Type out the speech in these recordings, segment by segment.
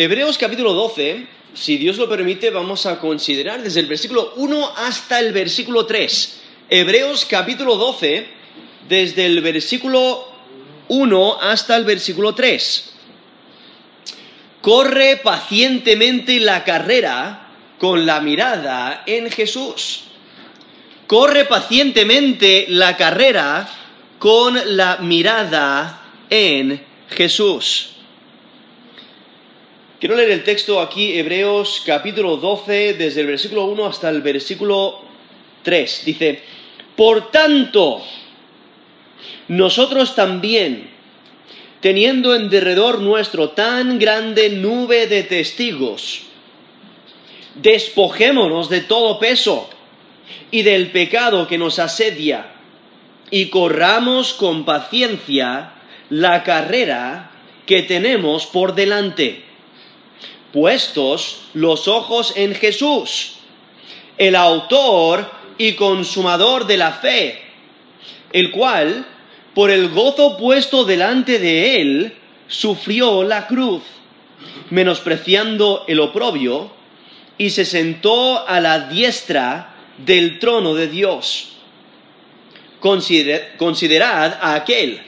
Hebreos capítulo 12, si Dios lo permite, vamos a considerar desde el versículo 1 hasta el versículo 3. Hebreos capítulo 12, desde el versículo 1 hasta el versículo 3. Corre pacientemente la carrera con la mirada en Jesús. Corre pacientemente la carrera con la mirada en Jesús. Quiero leer el texto aquí, Hebreos capítulo 12, desde el versículo 1 hasta el versículo 3. Dice, por tanto, nosotros también, teniendo en derredor nuestro tan grande nube de testigos, despojémonos de todo peso y del pecado que nos asedia, y corramos con paciencia la carrera que tenemos por delante puestos los ojos en Jesús, el autor y consumador de la fe, el cual, por el gozo puesto delante de él, sufrió la cruz, menospreciando el oprobio, y se sentó a la diestra del trono de Dios. considerad a aquel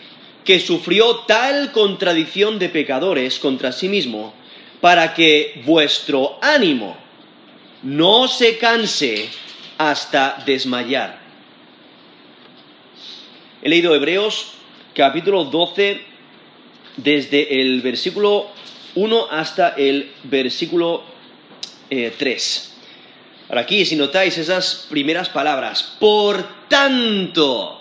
que sufrió tal contradicción de pecadores contra sí mismo, para que vuestro ánimo no se canse hasta desmayar. He leído Hebreos capítulo 12 desde el versículo 1 hasta el versículo 3. Eh, Ahora aquí, si notáis esas primeras palabras, por tanto,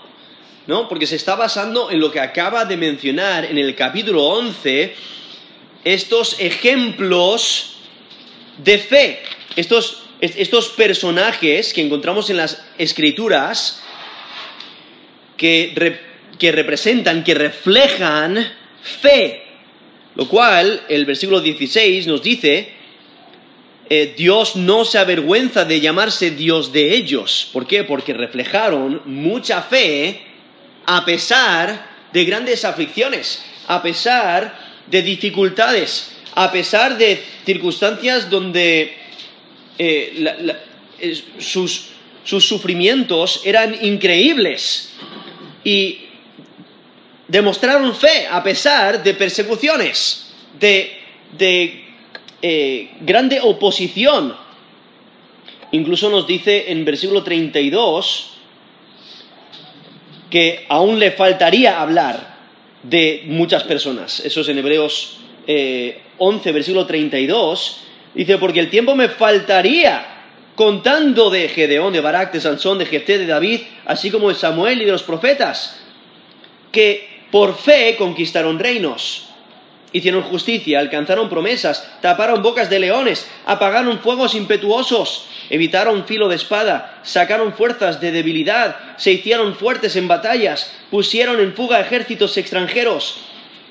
¿no? Porque se está basando en lo que acaba de mencionar en el capítulo 11, estos ejemplos de fe, estos, estos personajes que encontramos en las escrituras que, que representan, que reflejan fe. Lo cual, el versículo 16 nos dice, eh, Dios no se avergüenza de llamarse Dios de ellos. ¿Por qué? Porque reflejaron mucha fe a pesar de grandes aflicciones, a pesar de dificultades, a pesar de circunstancias donde eh, sus, sufrimientos eran increíbles y demostraron fe a pesar de persecuciones, de, eh, grande oposición. Incluso nos dice en versículo 32 que aún le faltaría hablar de muchas personas. Eso es en Hebreos 11, eh, versículo 32. Dice, porque el tiempo me faltaría contando de Gedeón, de Barak, de Sansón, de Jefté, de David, así como de Samuel y de los profetas, que por fe conquistaron reinos, hicieron justicia, alcanzaron promesas, taparon bocas de leones, apagaron fuegos impetuosos, evitaron filo de espada, sacaron fuerzas de debilidad, se hicieron fuertes en batallas, pusieron en fuga ejércitos extranjeros.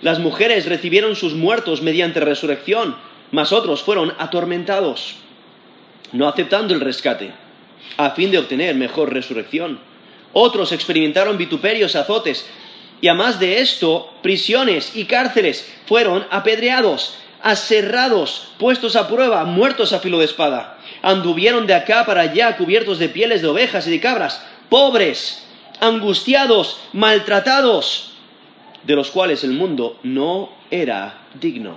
Las mujeres recibieron sus muertos mediante resurrección, mas otros fueron atormentados, no aceptando el rescate, a fin de obtener mejor resurrección. Otros experimentaron vituperios, azotes, y a más de esto, prisiones y cárceles fueron apedreados, aserrados, puestos a prueba, muertos a filo de espada. Anduvieron de acá para allá cubiertos de pieles de ovejas y de cabras, pobres, angustiados, maltratados, de los cuales el mundo no era digno.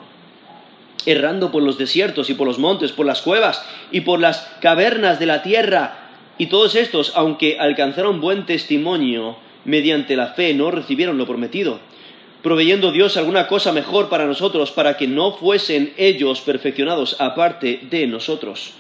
Errando por los desiertos y por los montes, por las cuevas y por las cavernas de la tierra, y todos estos, aunque alcanzaron buen testimonio, mediante la fe no recibieron lo prometido, proveyendo Dios alguna cosa mejor para nosotros, para que no fuesen ellos perfeccionados aparte de nosotros.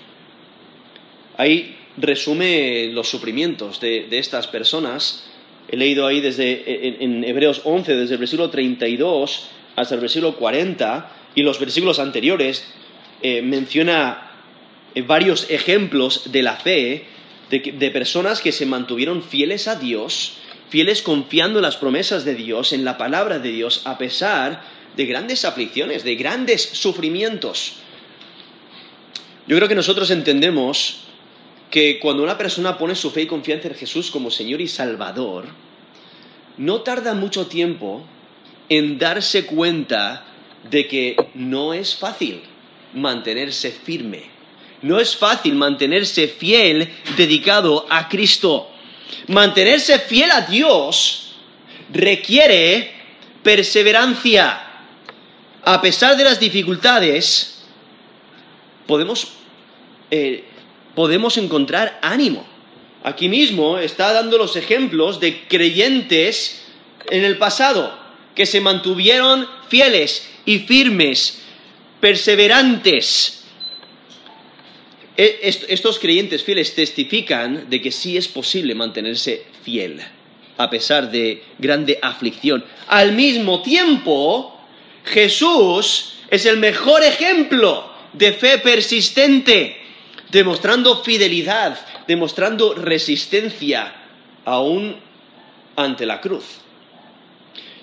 Ahí resume los sufrimientos de, estas personas. He leído ahí desde en, Hebreos 11, desde el versículo 32 hasta el versículo 40, y los versículos anteriores eh, menciona eh, varios ejemplos de la fe de personas que se mantuvieron fieles a Dios fieles confiando en las promesas de Dios, en la palabra de Dios, a pesar de grandes aflicciones, de grandes sufrimientos. Yo creo que nosotros entendemos que cuando una persona pone su fe y confianza en Jesús como Señor y Salvador, no tarda mucho tiempo en darse cuenta de que no es fácil, mantenerse firme. No es fácil mantenerse fiel, dedicado a Cristo. Mantenerse fiel a Dios requiere perseverancia. A pesar de las dificultades, podemos, eh, podemos encontrar ánimo. Aquí mismo está dando los ejemplos de creyentes en el pasado que se mantuvieron fieles y firmes, perseverantes. E, estos creyentes fieles testifican de que sí es posible mantenerse fiel a pesar de grande aflicción. Al mismo tiempo, Jesús es el mejor ejemplo de fe persistente, demostrando fidelidad, demostrando resistencia aún ante la cruz.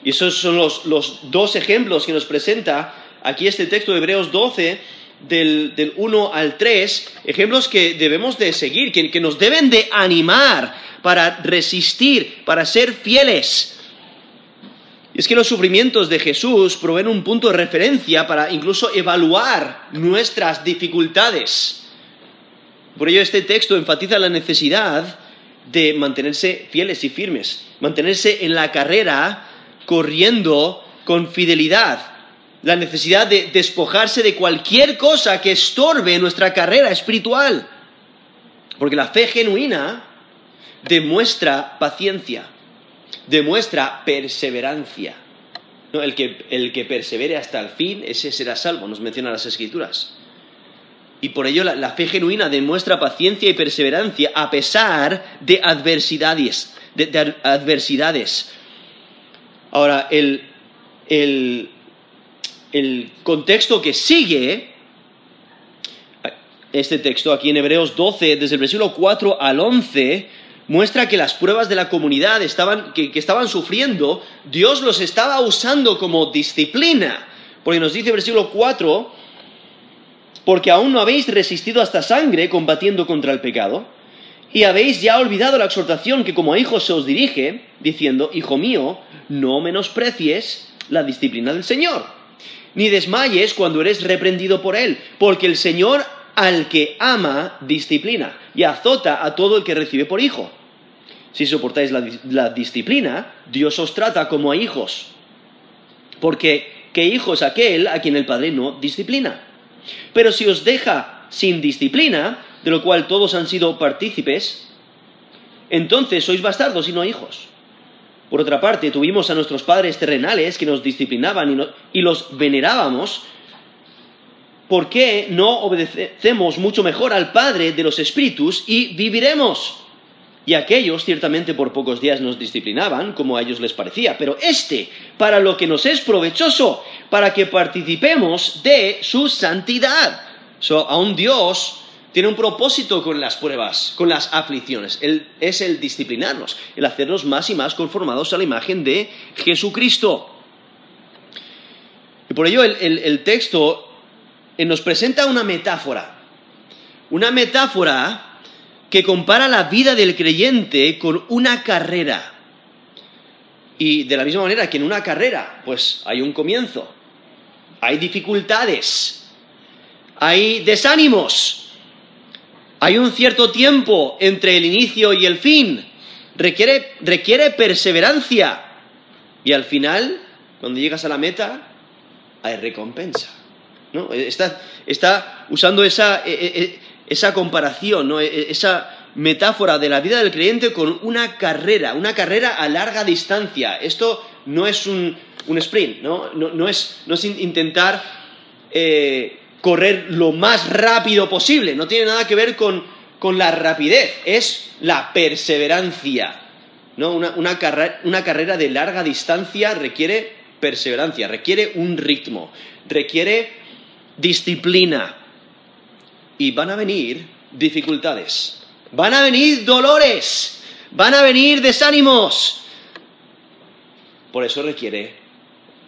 Y esos son los, dos ejemplos que nos presenta aquí este texto de Hebreos 12, del, del 1 al 3, ejemplos que debemos de seguir, que, que nos deben de animar para resistir, para ser fieles. Y es que los sufrimientos de Jesús proveen un punto de referencia para incluso evaluar nuestras dificultades. Por ello este texto enfatiza la necesidad de mantenerse fieles y firmes, mantenerse en la carrera corriendo con fidelidad, la necesidad de despojarse de cualquier cosa que estorbe nuestra carrera espiritual. Porque la fe genuina demuestra paciencia, demuestra perseverancia. El, que, el, persevere hasta el fin, ese será salvo, nos mencionan las escrituras. Y por ello la, fe genuina demuestra paciencia y perseverancia a pesar de adversidades. de adversidades. Ahora, el, contexto que sigue, este texto aquí en Hebreos 12, desde el versículo 4 al 11, muestra que las pruebas de la comunidad que, que, estaban sufriendo, Dios los estaba usando como disciplina. Porque nos dice el versículo 4, porque aún no habéis resistido hasta sangre combatiendo contra el pecado, y habéis ya olvidado la exhortación que como a hijos se os dirige, diciendo, Hijo mío, no menosprecies la disciplina del Señor, ni desmayes cuando eres reprendido por Él, porque el Señor al que ama disciplina y azota a todo el que recibe por hijo. Si soportáis la, disciplina, Dios os trata como a hijos, porque ¿qué hijo es aquel a quien el Padre no disciplina? Pero si os deja sin disciplina, de lo cual todos han sido partícipes, entonces sois bastardos y no hijos. Por otra parte, tuvimos a nuestros padres terrenales que nos disciplinaban y, los venerábamos. ¿Por qué no obedecemos mucho mejor al Padre de los Espíritus y viviremos? Y aquellos ciertamente por pocos días nos disciplinaban, como a ellos les parecía, pero este, para lo que nos es provechoso, para que participemos de su santidad. So, a un Dios tiene un propósito con las pruebas, con las aflicciones. es el disciplinarnos, el hacernos más y más conformados a la imagen de Jesucristo. Y por ello el, texto eh, nos presenta una metáfora. Una metáfora que compara la vida del creyente con una carrera. Y de la misma manera que en una carrera, pues hay un comienzo, hay dificultades, hay desánimos, hay un cierto tiempo entre el inicio y el fin. Requiere, perseverancia. Y al final, cuando llegas a la meta, hay recompensa. ¿no? Está, usando esa, e, e, e, esa comparación, ¿no? esa metáfora de la vida del creyente con una carrera, una carrera a larga distancia. Esto no es un, sprint, ¿no? No, es, intentar eh, correr lo más rápido posible, no tiene nada que ver con, la rapidez, es la perseverancia. ¿no? Una, carrera de larga distancia requiere perseverancia, requiere un ritmo, requiere disciplina. Y van a venir dificultades, van a venir dolores, van a venir desánimos. Por eso requiere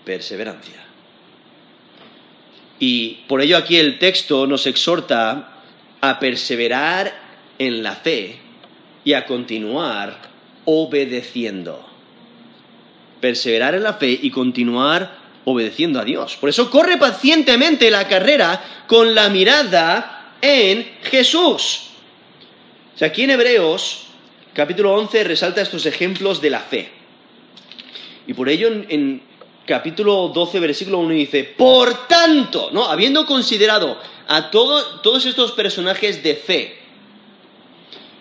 perseverancia. Y por ello aquí el texto nos exhorta a perseverar en la fe y a continuar obedeciendo. Perseverar en la fe y continuar obedeciendo a Dios. Por eso corre pacientemente la carrera con la mirada en Jesús. O sea, aquí en Hebreos, capítulo 11, resalta estos ejemplos de la fe. Y por ello en, capítulo 12, versículo 1 dice, por tanto, ¿no? Habiendo considerado a todos estos personajes de fe,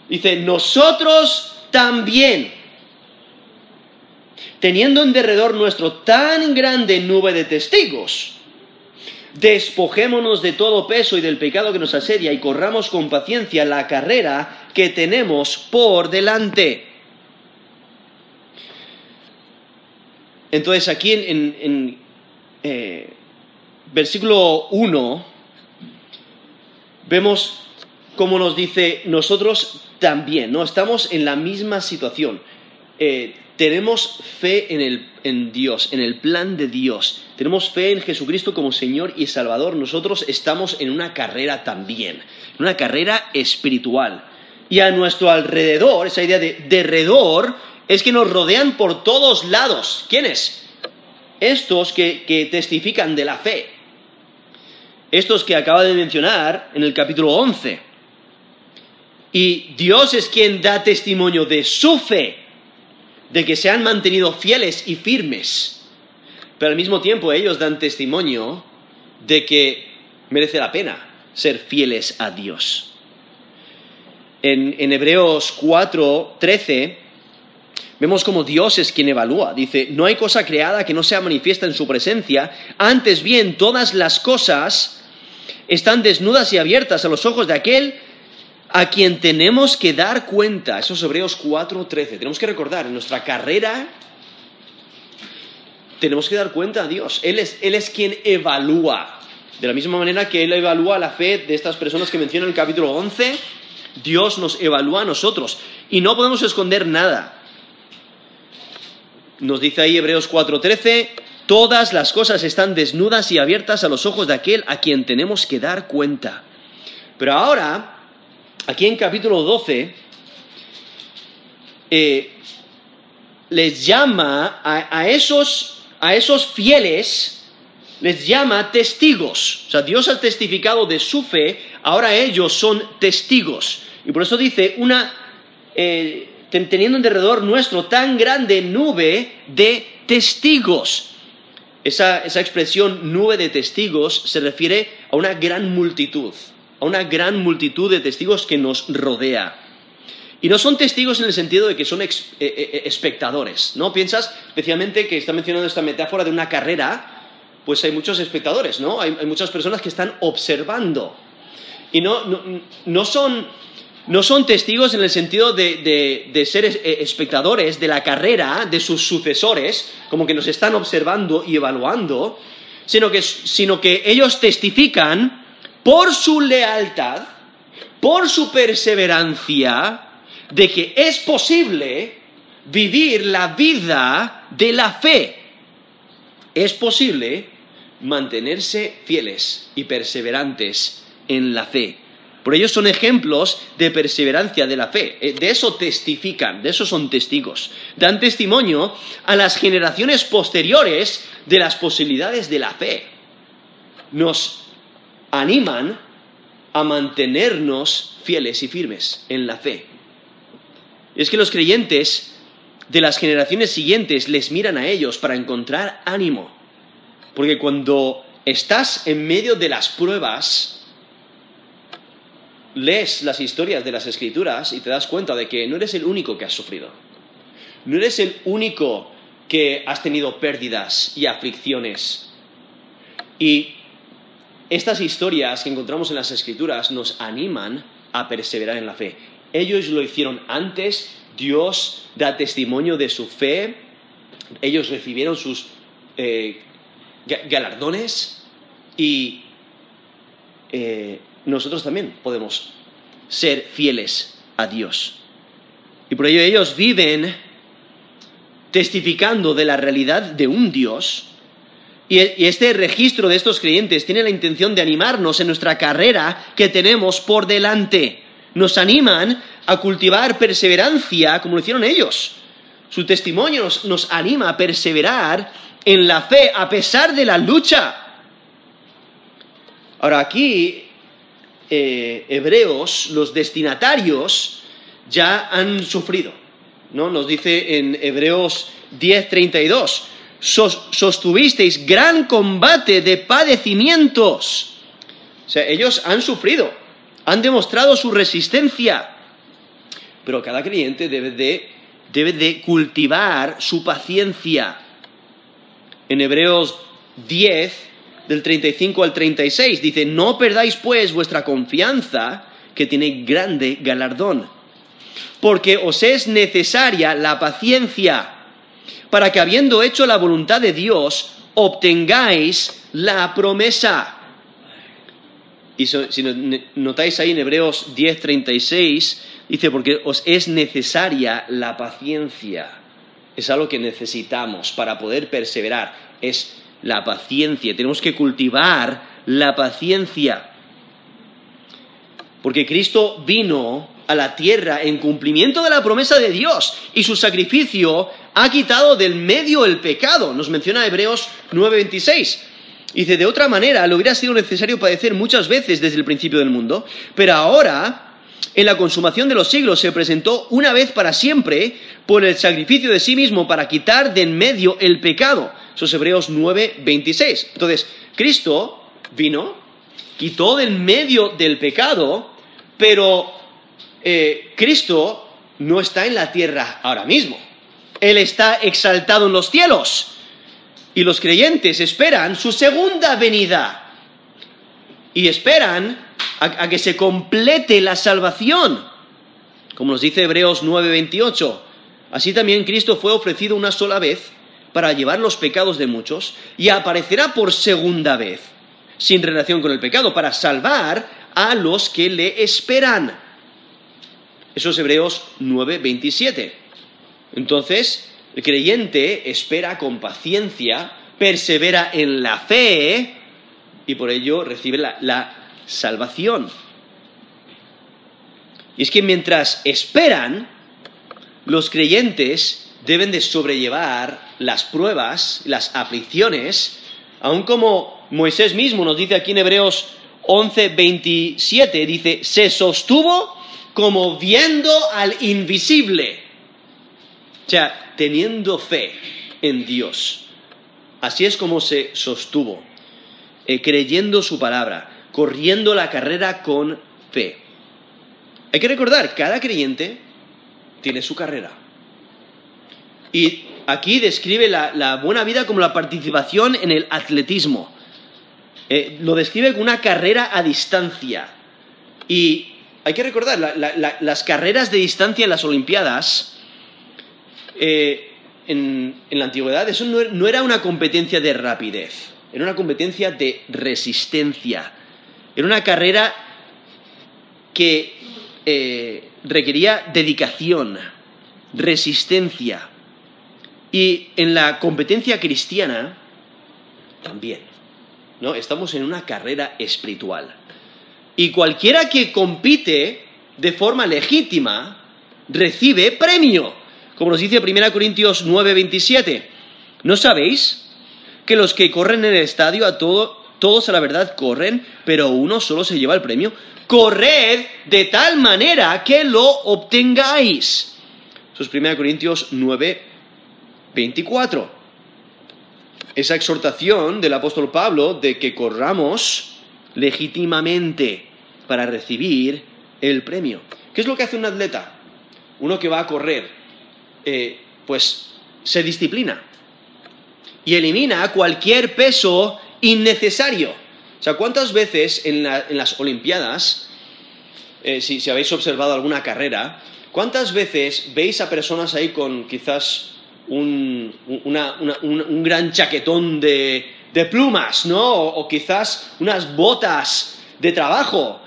dice, nosotros también, teniendo en derredor nuestro tan grande nube de testigos, despojémonos de todo peso y del pecado que nos asedia y corramos con paciencia la carrera que tenemos por delante. Entonces aquí en, eh, versículo 1 vemos cómo nos dice, nosotros también, ¿no? Estamos en la misma situación. Eh, tenemos fe en, el, en Dios, en el plan de Dios. Tenemos fe en Jesucristo como Señor y Salvador. Nosotros estamos en una carrera también, una carrera espiritual. Y a nuestro alrededor, esa idea de derredor, es que nos rodean por todos lados. ¿Quiénes? Estos que, que testifican de la fe. Estos que acaba de mencionar en el capítulo 11. Y Dios es quien da testimonio de su fe, de que se han mantenido fieles y firmes. Pero al mismo tiempo ellos dan testimonio de que merece la pena ser fieles a Dios. En, en Hebreos 4, 13 Vemos como Dios es quien evalúa. Dice, no hay cosa creada que no sea manifiesta en su presencia, antes bien todas las cosas están desnudas y abiertas a los ojos de aquel a quien tenemos que dar cuenta. Eso es Hebreos 4:13. Tenemos que recordar, en nuestra carrera tenemos que dar cuenta a Dios. Él es, él es quien evalúa. De la misma manera que Él evalúa la fe de estas personas que menciona en el capítulo 11, Dios nos evalúa a nosotros. Y no podemos esconder nada. Nos dice ahí Hebreos 4:13, todas las cosas están desnudas y abiertas a los ojos de aquel a quien tenemos que dar cuenta. Pero ahora, aquí en capítulo 12, eh, les llama a, esos, a esos fieles, les llama testigos. O sea, Dios ha testificado de su fe, ahora ellos son testigos. Y por eso dice una... Eh, teniendo en derredor nuestro tan grande nube de testigos. Esa, expresión nube de testigos se refiere a una gran multitud, a una gran multitud de testigos que nos rodea. Y no son testigos en el sentido de que son eh, eh, eh, espectadores, ¿no? Piensas especialmente que está mencionando esta metáfora de una carrera, pues hay muchos espectadores, ¿no? Hay, muchas personas que están observando. Y no son no son testigos en el sentido de, ser eh, espectadores de la carrera de sus sucesores, como que nos están observando y evaluando, sino que, sino que ellos testifican por su lealtad, por su perseverancia, de que es posible vivir la vida de la fe. Es posible mantenerse fieles y perseverantes en la fe. Por ellos son ejemplos de perseverancia de la fe. Eh, de eso testifican, de eso son testigos. Dan testimonio a las generaciones posteriores de las posibilidades de la fe. Nos animan a mantenernos fieles y firmes en la fe. es que los creyentes de las generaciones siguientes les miran a ellos para encontrar ánimo. Porque cuando estás en medio de las pruebas, lees las historias de las escrituras y te das cuenta de que no eres el único que has sufrido. No eres el único que has tenido pérdidas y aflicciones. Y estas historias que encontramos en las escrituras nos animan a perseverar en la fe. Ellos lo hicieron antes, Dios da testimonio de su fe, ellos recibieron sus eh, galardones y eh, nosotros también podemos ser fieles a Dios. Y por ello ellos viven testificando de la realidad de un Dios. Y este registro de estos creyentes tiene la intención de animarnos en nuestra carrera que tenemos por delante. Nos animan a cultivar perseverancia como lo hicieron ellos. Su testimonio nos, anima a perseverar en la fe a pesar de la lucha. Ahora aquí, eh, hebreos, los destinatarios, ya han sufrido. ¿no? Nos dice en Hebreos 10:32, sostuvisteis gran combate de padecimientos. O sea, ellos han sufrido, han demostrado su resistencia. Pero cada creyente debe de, debe de cultivar su paciencia. En Hebreos 10, del 35 al 36, dice, no perdáis pues vuestra confianza, que tiene grande galardón, porque os es necesaria la paciencia, para que habiendo hecho la voluntad de Dios, obtengáis la promesa. Y si notáis ahí en Hebreos 10, 36, dice, porque os es necesaria la paciencia. Es algo que necesitamos para poder perseverar. Es la paciencia. Tenemos que cultivar la paciencia. Porque Cristo vino a la tierra en cumplimiento de la promesa de Dios y su sacrificio ha quitado del medio el pecado. Nos menciona Hebreos 9:26. Dice, de otra manera, le hubiera sido necesario padecer muchas veces desde el principio del mundo, pero ahora, en la consumación de los siglos, se presentó una vez para siempre por el sacrificio de sí mismo para quitar de en medio el pecado. Eso es Hebreos 9:26. Entonces, Cristo vino, quitó del medio del pecado, pero eh, Cristo no está en la tierra ahora mismo. Él está exaltado en los cielos. Y los creyentes esperan su segunda venida. Y esperan a, que se complete la salvación. Como nos dice Hebreos 9:28. Así también Cristo fue ofrecido una sola vez para llevar los pecados de muchos y aparecerá por segunda vez, sin relación con el pecado, para salvar a los que le esperan. Eso es Hebreos 9:27. Entonces, el creyente espera con paciencia, persevera en la fe y por ello recibe la, salvación. Y es que mientras esperan, los creyentes deben de sobrellevar las pruebas, las aflicciones, aun como Moisés mismo nos dice aquí en Hebreos 11, 27, dice, se sostuvo como viendo al invisible. O sea, teniendo fe en Dios. Así es como se sostuvo, eh, creyendo su palabra, corriendo la carrera con fe. Hay que recordar, cada creyente tiene su carrera. Y aquí describe la, buena vida como la participación en el atletismo. Eh, lo describe como una carrera a distancia. Y hay que recordar, las carreras de distancia en las Olimpiadas eh, en, la antigüedad eso no, era una competencia de rapidez, era una competencia de resistencia. Era una carrera que eh, requería dedicación, resistencia. Y en la competencia cristiana también. ¿no? Estamos en una carrera espiritual. Y cualquiera que compite de forma legítima recibe premio como nos dice 1 Corintios 9:27. ¿No sabéis que los que corren en el estadio a todos a la verdad corren, pero uno solo se lleva el premio? Corred de tal manera que lo obtengáis. Eso es 1 Corintios 9:24. Esa exhortación del apóstol Pablo de que corramos legítimamente para recibir el premio. ¿Qué es lo que hace un atleta? Uno que va a correr eh, pues se disciplina y elimina cualquier peso innecesario. O sea, ¿cuántas veces en, las Olimpiadas, eh, si, habéis observado alguna carrera, cuántas veces veis a personas ahí con quizás un, gran chaquetón de, plumas, ¿no? O, quizás unas botas de trabajo,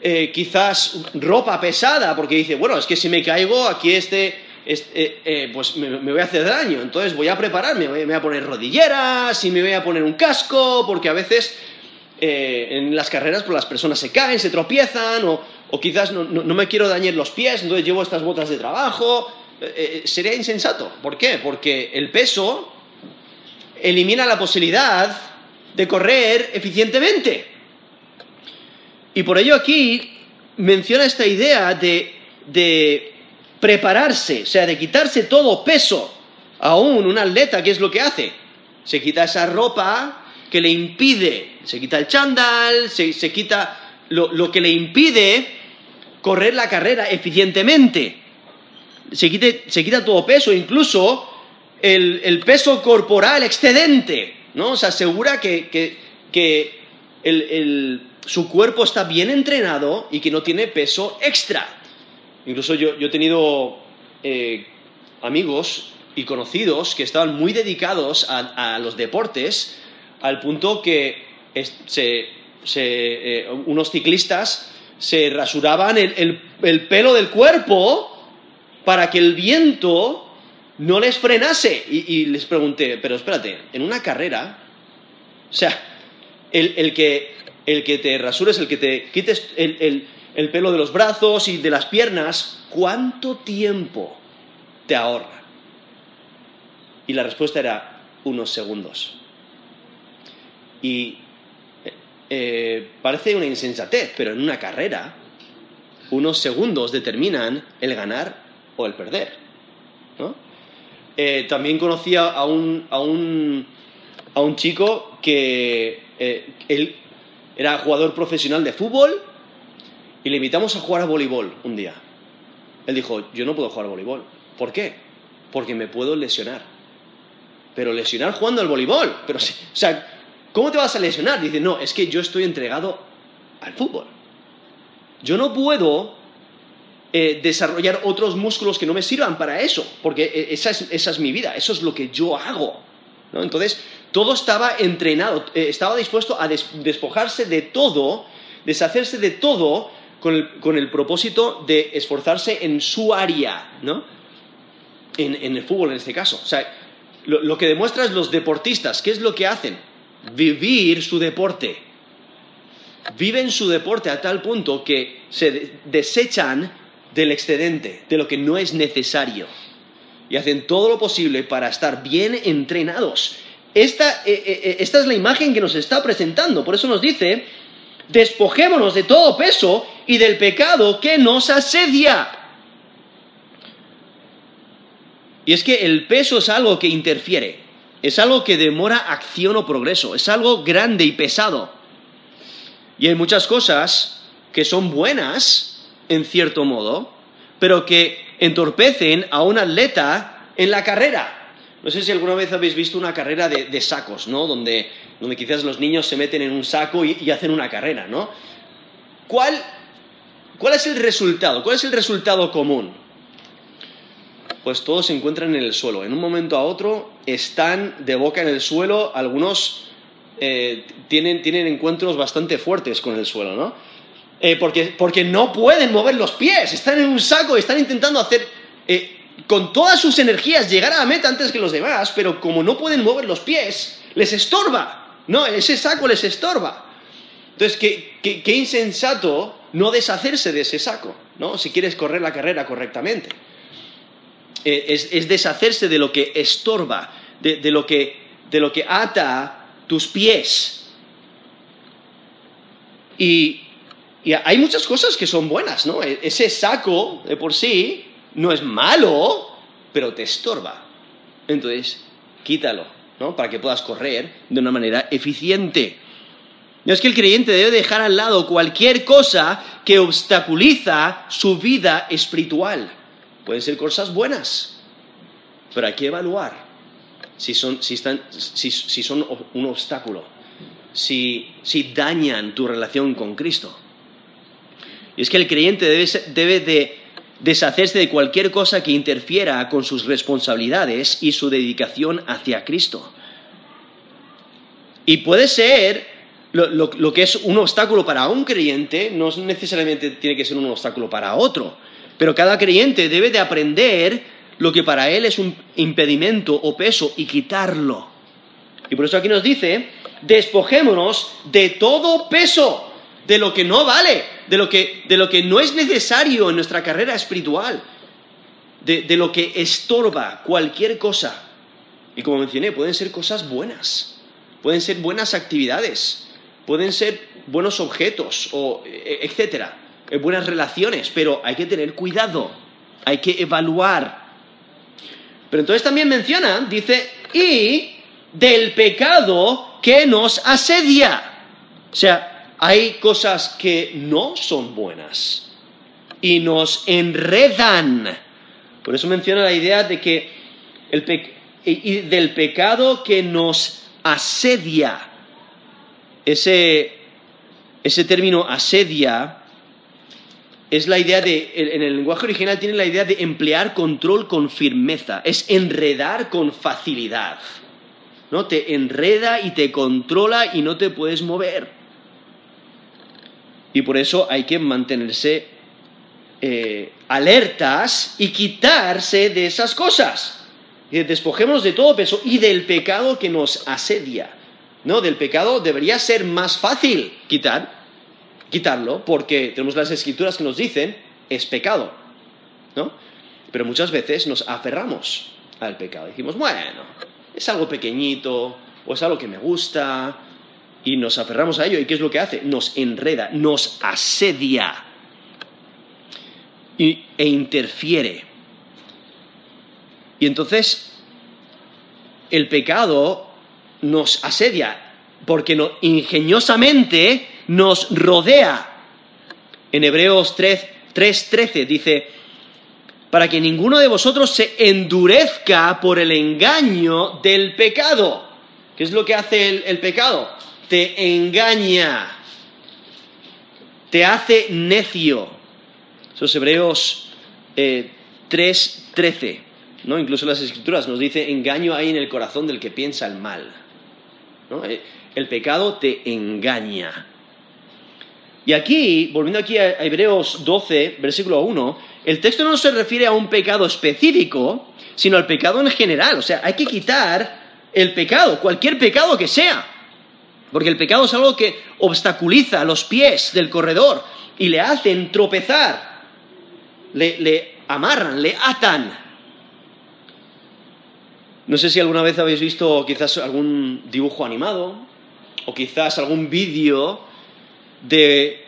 eh, quizás ropa pesada, porque dice, bueno, es que si me caigo, aquí este eh, eh, pues me, voy a hacer daño. Entonces voy a prepararme, me voy a poner rodilleras y me voy a poner un casco, porque a veces en las carreras pues, las personas se caen, se tropiezan, o, quizás no, me quiero dañar los pies, entonces llevo estas botas de trabajo. Sería insensato. ¿Por qué? Porque el peso elimina la posibilidad de correr eficientemente. Y por ello aquí menciona esta idea de, de prepararse, o sea, de quitarse todo peso. Aún un atleta, ¿qué es lo que hace? Se quita esa ropa que le impide, se quita el chándal, se, se quita lo, lo, que le impide correr la carrera eficientemente. Se, quite, se quita todo peso, incluso el, el, peso corporal excedente, ¿no? Se asegura que, que, que el, el, su cuerpo está bien entrenado y que no tiene peso extra. Incluso yo, yo he tenido eh, amigos y conocidos que estaban muy dedicados a, los deportes al punto que es, se, se, eh, unos ciclistas se rasuraban el, el, el, pelo del cuerpo para que el viento no les frenase. Y, les pregunté, pero espérate, en una carrera, o sea, el, el que, el que te rasures, el que te quites el, el pelo de los brazos y de las piernas, ¿cuánto tiempo te ahorra? Y la respuesta era unos segundos. Y eh, parece una insensatez, pero en una carrera, unos segundos determinan el ganar o el perder. Eh, también conocía a un, a un, a un chico que eh, él era jugador profesional de fútbol y le invitamos a jugar a voleibol un día. Él dijo, yo no puedo jugar a voleibol. ¿Por qué? Porque me puedo lesionar. Pero lesionar jugando al voleibol. Pero, o sea, ¿Cómo te vas a lesionar? Dice, no, es que yo estoy entregado al fútbol. Yo no puedo eh, desarrollar otros músculos que no me sirvan para eso, porque eh, esa es, esa es mi vida, eso es lo que yo hago. Entonces, todo estaba entrenado, eh, estaba dispuesto a des despojarse de todo, deshacerse de todo con el, con el, propósito de esforzarse en su área, ¿no? En, en el fútbol en este caso. O sea, lo, lo que demuestra es los deportistas, ¿qué es lo que hacen? vivir su deporte. Viven su deporte a tal punto que se desechan del excedente, de lo que no es necesario. Y hacen todo lo posible para estar bien entrenados. Esta, eh, eh, esta es la imagen que nos está presentando. Por eso nos dice, despojémonos de todo peso y del pecado que nos asedia. Y es que el peso es algo que interfiere es algo que demora acción o progreso, es algo grande y pesado. Y hay muchas cosas que son buenas, en cierto modo, pero que entorpecen a un atleta en la carrera. No sé si alguna vez habéis visto una carrera de, sacos, ¿no? Donde, donde, quizás los niños se meten en un saco y, y hacen una carrera, ¿no? ¿Cuál, ¿Cuál es el resultado? ¿Cuál es el resultado común? pues todos se encuentran en el suelo. En un momento a otro están de boca en el suelo, algunos eh, tienen, tienen, encuentros bastante fuertes con el suelo, ¿no? Eh, porque, porque, no pueden mover los pies, están en un saco, están intentando hacer eh, con todas sus energías llegar a la meta antes que los demás, pero como no pueden mover los pies, les estorba, ¿no? Ese saco les estorba. Entonces, qué, qué, qué insensato no deshacerse de ese saco, ¿no? Si quieres correr la carrera correctamente. Eh, es, es, deshacerse de lo que estorba, de, lo que, de lo que ata tus pies. Y, y, hay muchas cosas que son buenas, ¿no? E, ese saco de por sí no es malo, pero te estorba. Entonces, quítalo, ¿no? Para que puedas correr de una manera eficiente. No es que el creyente debe dejar al lado cualquier cosa que obstaculiza su vida espiritual. Pueden ser cosas buenas, pero hay que evaluar si son, si están, si, son un obstáculo, si, si, dañan tu relación con Cristo. Y es que el creyente debe, de deshacerse de cualquier cosa que interfiera con sus responsabilidades y su dedicación hacia Cristo. Y puede ser lo, que es un obstáculo para un creyente, no necesariamente tiene que ser un obstáculo para otro. Pero cada creyente debe de aprender lo que para él es un impedimento o peso y quitarlo. Y por eso aquí nos dice, despojémonos de todo peso, de lo que no vale, de lo que, de lo que no es necesario en nuestra carrera espiritual, de, de lo que estorba cualquier cosa Y como mencioné, pueden ser cosas buenas, pueden ser buenas actividades, pueden ser buenos objetos, o, e, etcétera, eh, buenas relaciones, pero hay que tener cuidado, hay que evaluar. Pero entonces también menciona, dice, y del pecado que nos asedia. O sea, hay cosas que no son buenas y nos enredan. Por eso menciona la idea de que el del pecado que nos asedia. Ese, ese término asedia es la idea de, en el lenguaje original tiene la idea de emplear control con firmeza, es enredar con facilidad. ¿No? Te enreda y te controla y no te puedes mover. Y por eso hay que mantenerse eh, alertas y quitarse de esas cosas. Despojémonos de todo peso y del pecado que nos asedia. No, del pecado debería ser más fácil quitar, quitarlo, porque tenemos las escrituras que nos dicen es pecado, ¿no? Pero muchas veces nos aferramos al pecado. Decimos, bueno, es algo pequeñito, o es algo que me gusta, y nos aferramos a ello. ¿Y qué es lo que hace? Nos enreda, nos asedia e interfiere. Y entonces el pecado nos asedia porque ingeniosamente nos rodea. En Hebreos 3.13 dice, para que ninguno de vosotros se endurezca por el engaño del pecado. ¿Qué es lo que hace el, pecado? Te engaña, te hace necio. Esos Hebreos 3.13. Eh, ¿no? Incluso las escrituras nos dice engaño hay en el corazón del que piensa el mal. Eh, el pecado te engaña. Y aquí, volviendo aquí a Hebreos 12, versículo 1, el texto no se refiere a un pecado específico, sino al pecado en general. O sea, hay que quitar el pecado, cualquier pecado que sea. Porque el pecado es algo que obstaculiza los pies del corredor y le hacen tropezar, le amarran, le atan. No sé si alguna vez habéis visto quizás algún dibujo animado o quizás algún vídeo de,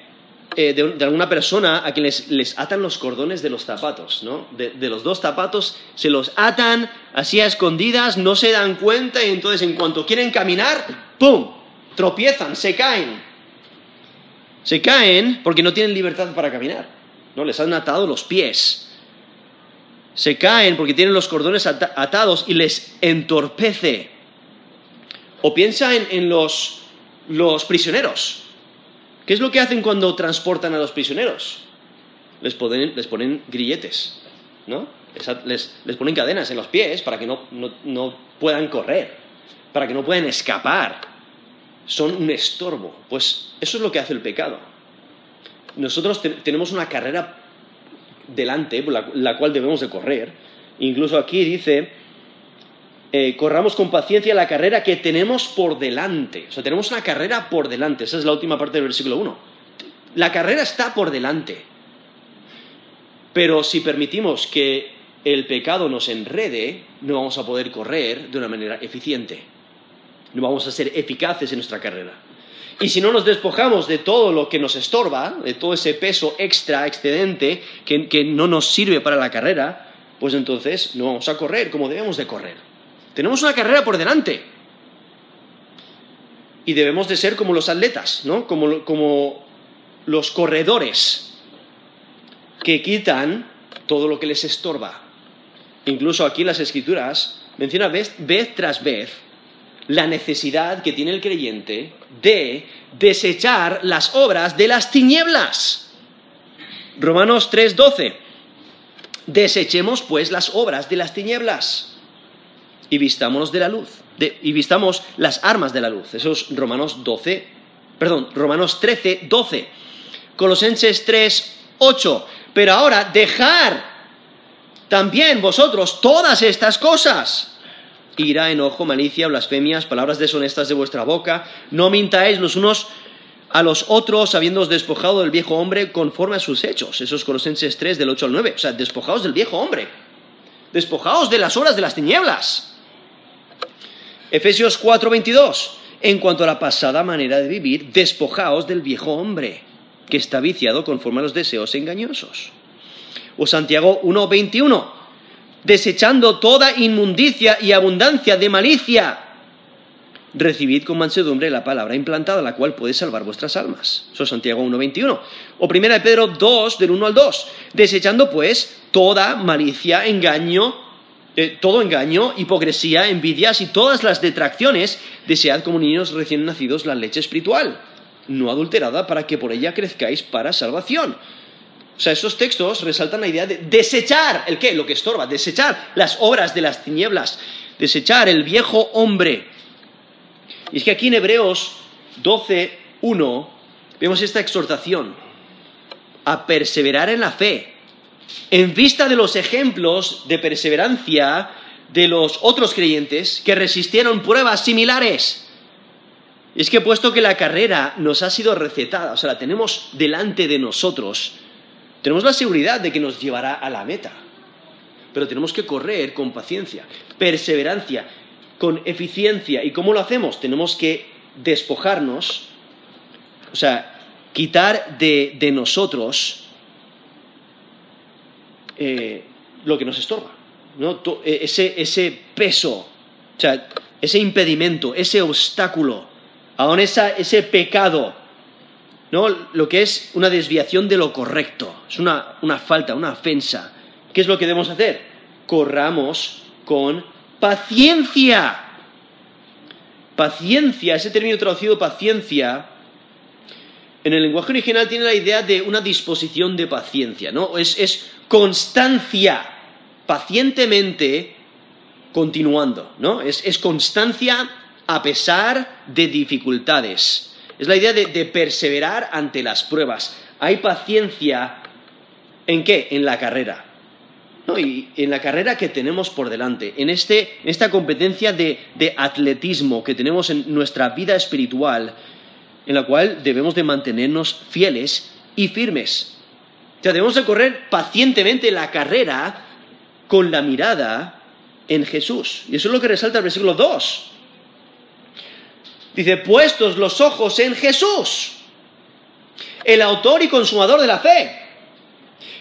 eh, alguna persona a quien les, atan los cordones de los zapatos, ¿no? De, de, los dos zapatos se los atan así a escondidas, no se dan cuenta y entonces en cuanto quieren caminar, ¡pum! Tropiezan, se caen. Se caen porque no tienen libertad para caminar, ¿no? Les han atado los pies se caen porque tienen los cordones atados y les entorpece. O piensa en, los, prisioneros. ¿Qué es lo que hacen cuando transportan a los prisioneros? Les, ponen, grilletes, ¿no? Les, ponen cadenas en los pies para que no, puedan correr, para que no puedan escapar. Son un estorbo. Pues eso es lo que hace el pecado. Nosotros tenemos una carrera delante, la, la cual debemos de correr. Incluso aquí dice, eh, corramos con paciencia la carrera que tenemos por delante. O sea, tenemos una carrera por delante. Esa es la última parte del versículo 1. La carrera está por delante. Pero si permitimos que el pecado nos enrede, no vamos a poder correr de una manera eficiente. No vamos a ser eficaces en nuestra carrera. Y si no nos despojamos de todo lo que nos estorba, de todo ese peso extra, excedente, que, no nos sirve para la carrera, pues entonces no vamos a correr como debemos de correr. Tenemos una carrera por delante. Y debemos de ser como los atletas, ¿no? Como, como los corredores que quitan todo lo que les estorba. Incluso aquí las escrituras menciona vez tras vez la necesidad que tiene el creyente de desechar las obras de las tinieblas. Romanos 3:12. Desechemos pues las obras de las tinieblas y vistámonos de la luz, y vistamos las armas de la luz. Eso es Romanos 12, perdón, Romanos 13, 12. Colosenses 3, 8. Pero ahora dejar también vosotros todas estas cosas ira, enojo, malicia, blasfemias, palabras deshonestas de vuestra boca. No mintáis los unos a los otros, habiéndoos despojado del viejo hombre conforme a sus hechos. Esos Colosenses 3, del 8 al 9. O sea, despojaos del viejo hombre. Despojaos de las horas de las tinieblas. Efesios 4:22. En cuanto a la pasada manera de vivir, despojaos del viejo hombre, que está viciado conforme a los deseos engañosos. O Santiago 1:21. Desechando toda inmundicia y abundancia de malicia, recibid con mansedumbre la palabra implantada, la cual puede salvar vuestras almas. Eso es Santiago 1.21. O 1 de Pedro 2, del 1 al 2. Desechando pues toda malicia, engaño, eh, todo engaño, hipocresía, envidias y todas las detracciones, desead como niños recién nacidos la leche espiritual, no adulterada, para que por ella crezcáis para salvación. O sea, esos textos resaltan la idea de desechar, ¿el qué? Lo que estorba, desechar las obras de las tinieblas, desechar el viejo hombre y es que aquí en Hebreos 12, 1, vemos esta exhortación a perseverar en la fe, en vista de los ejemplos de perseverancia de los otros creyentes que resistieron pruebas similares. Y es que puesto que la carrera nos ha sido recetada, o sea, la tenemos delante de nosotros, tenemos la seguridad de que nos llevará a la meta. Pero tenemos que correr con paciencia, perseverancia, con eficiencia. ¿Y cómo lo hacemos? Tenemos que despojarnos, o sea, quitar de, nosotros eh, lo que nos estorba, ¿no? E, ese, ese peso, o sea, ese impedimento, ese obstáculo, aún esa, ese pecado, ¿no? Lo que es una desviación de lo correcto, es una, una falta, una ofensa. ¿Qué es lo que debemos hacer? Corramos con paciencia. Paciencia, ese término traducido paciencia, en el lenguaje original tiene la idea de una disposición de paciencia, ¿no? Es, constancia, pacientemente continuando, ¿no? Es, constancia a pesar de dificultades. Es la idea de, perseverar ante las pruebas. Hay paciencia en qué? En la carrera y en la carrera que tenemos por delante, en, este, esta competencia de, atletismo que tenemos en nuestra vida espiritual, en la cual debemos de mantenernos fieles y firmes. O sea, debemos de correr pacientemente la carrera con la mirada en Jesús. Y eso es lo que resalta el versículo 2. Dice, puestos los ojos en Jesús, el autor y consumador de la fe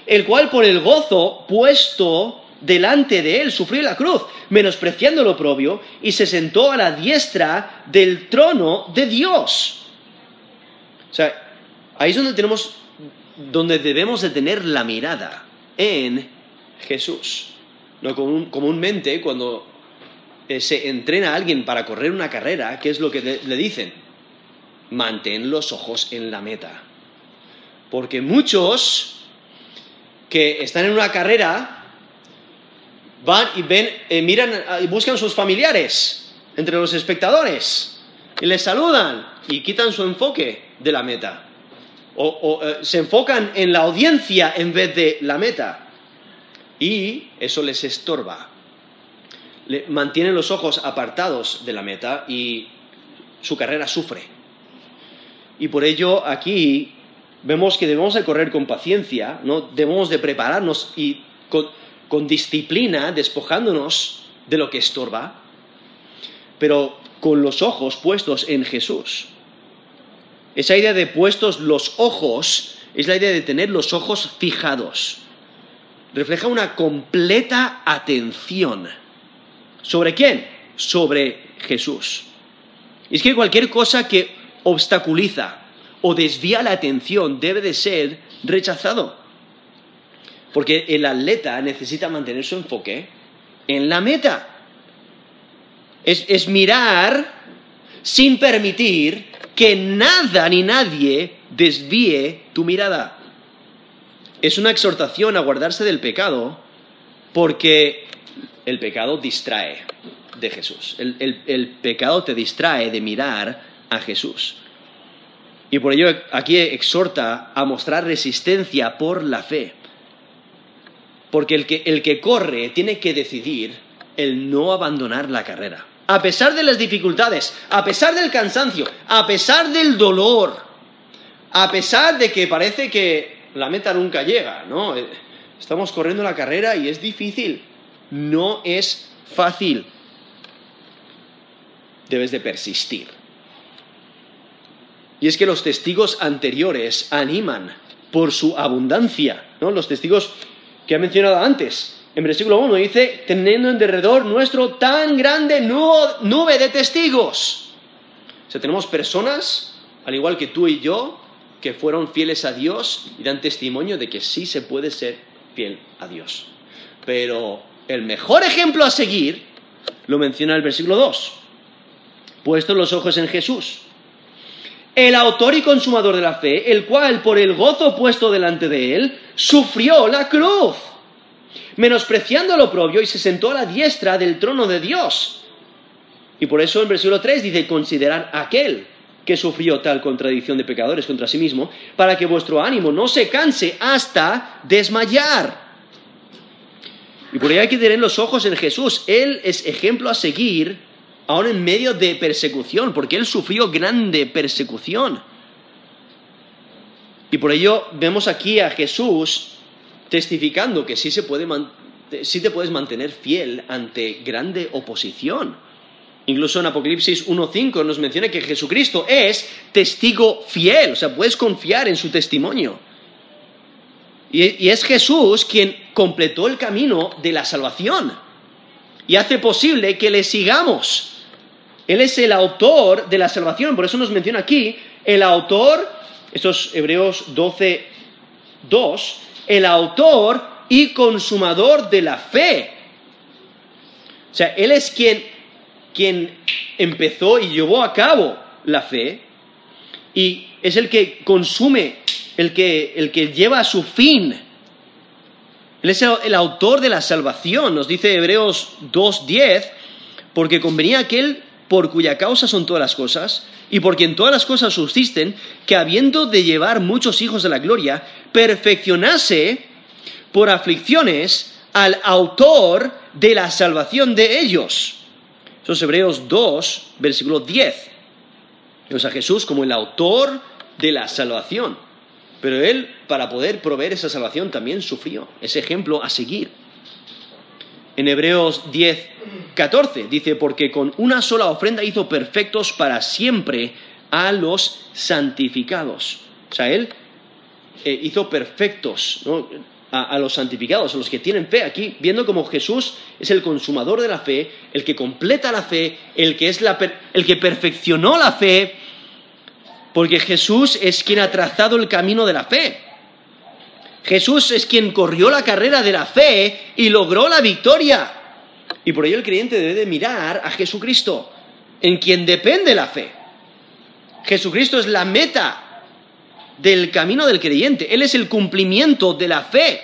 el cual por el gozo puesto delante de él sufrió la cruz, menospreciando lo propio, y se sentó a la diestra del trono de Dios. O sea, ahí es donde tenemos, donde debemos de tener la mirada, en Jesús. No comúnmente cuando eh, se entrena a alguien para correr una carrera, ¿qué es lo que le dicen? Mantén los ojos en la meta. Porque muchos que están en una carrera, van y ven, eh, miran y buscan sus familiares entre los espectadores y les saludan y quitan su enfoque de la meta. O, eh, se enfocan en la audiencia en vez de la meta. Y eso les estorba. Le, mantienen los ojos apartados de la meta y su carrera sufre. Y por ello aquí vemos que debemos de correr con paciencia, ¿no? debemos de prepararnos y con, disciplina, despojándonos de lo que estorba, pero con los ojos puestos en Jesús. Esa idea de puestos los ojos es la idea de tener los ojos fijados. Refleja una completa atención. ¿Sobre quién? Sobre Jesús. Es que cualquier cosa que obstaculiza, o desvía la atención debe de ser rechazado. Porque el atleta necesita mantener su enfoque en la meta. Es, mirar sin permitir que nada ni nadie desvíe tu mirada. Es una exhortación a guardarse del pecado porque el pecado distrae de Jesús. el pecado te distrae de mirar a Jesús. Y por ello aquí exhorta a mostrar resistencia por la fe. Porque el que, el que corre tiene que decidir el no abandonar la carrera. A pesar de las dificultades, a pesar del cansancio, a pesar del dolor, a pesar de que parece que la meta nunca llega, ¿no? Eh, estamos corriendo la carrera y es difícil. No es fácil. debes de persistir. Y es que los testigos anteriores animan por su abundancia, ¿no? Los testigos que ha mencionado antes. En versículo 1 dice, teniendo en derredor nuestro tan grande nube de testigos. O sea, tenemos personas, al igual que tú y yo, que fueron fieles a Dios y dan testimonio de que sí se puede ser fiel a Dios. Pero el mejor ejemplo a seguir lo menciona el versículo 2. Puestos los ojos en Jesús, el autor y consumador de la fe, el cual por el gozo puesto delante de él, sufrió la cruz, menospreciando lo propio y se sentó a la diestra del trono de Dios. Y por eso en versículo 3 dice, considerar aquel que sufrió tal contradicción de pecadores contra sí mismo, para que vuestro ánimo no se canse hasta desmayar. Y por ahí hay que tener los ojos en Jesús. Él es ejemplo a seguir aún en medio de persecución, porque él sufrió grande persecución. Y por ello vemos aquí a Jesús testificando que sí, se puede sí te puedes mantener fiel ante grande oposición. Incluso en Apocalipsis 1.5 nos menciona que Jesucristo es testigo fiel, o sea, puedes confiar en su testimonio. Y, es Jesús quien completó el camino de la salvación y hace posible que le sigamos. Él es el autor de la salvación, por eso nos menciona aquí el autor, estos Hebreos 12, 2, el autor y consumador de la fe. O sea, Él es quien quien empezó y llevó a cabo la fe y es el que consume, el que, el que lleva a su fin. Él es el, autor de la salvación, nos dice Hebreos 2.10, porque convenía aquel por cuya causa son todas las cosas, y por quien todas las cosas subsisten, que habiendo de llevar muchos hijos de la gloria, perfeccionase por aflicciones al autor de la salvación de ellos. Eso es Hebreos 2, versículo 10. Vemos a Jesús como el autor de la salvación. Pero Él, para poder proveer esa salvación, también sufrió. Ese ejemplo a seguir. En Hebreos 10, 14 dice, porque con una sola ofrenda hizo perfectos para siempre a los santificados. O sea, Él eh, hizo perfectos. a, los santificados, a los que tienen fe aquí, viendo como Jesús es el consumador de la fe, el que completa la fe, el que, es el que perfeccionó la fe, porque Jesús es quien ha trazado el camino de la fe. Jesús es quien corrió la carrera de la fe y logró la victoria. Y por ello el creyente debe de mirar a Jesucristo, en quien depende la fe. Jesucristo es la meta del camino del creyente. Él es el cumplimiento de la fe.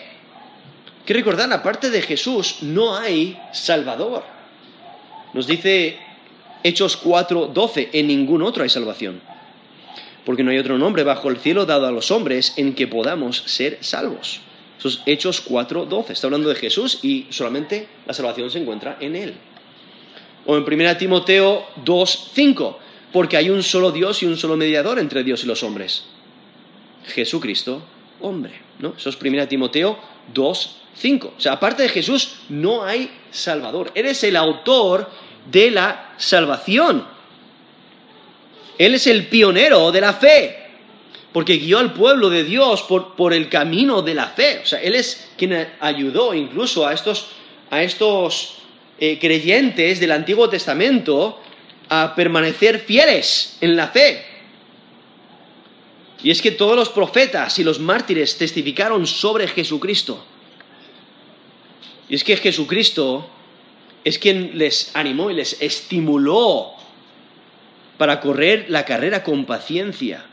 Que recordar, aparte de Jesús, no hay Salvador. Nos dice Hechos 4:12, en ningún otro hay salvación. Porque no hay otro nombre bajo el cielo dado a los hombres en que podamos ser salvos. Eso es Hechos 4:12. Está hablando de Jesús y solamente la salvación se encuentra en Él. O en 1 Timoteo 2:5, porque hay un solo Dios y un solo mediador entre Dios y los hombres Jesucristo hombre. ¿no? Eso es 1 Timoteo 2, 5. O sea, aparte de Jesús no hay Salvador. Eres el autor de la salvación. Él es el pionero de la fe, porque guió al pueblo de Dios por, el camino de la fe. O sea, Él es quien ayudó incluso a estos, a estos eh, creyentes del Antiguo Testamento a permanecer fieles en la fe. Y es que todos los profetas y los mártires testificaron sobre Jesucristo. Y es que Jesucristo es quien les animó y les estimuló para correr la carrera con paciencia.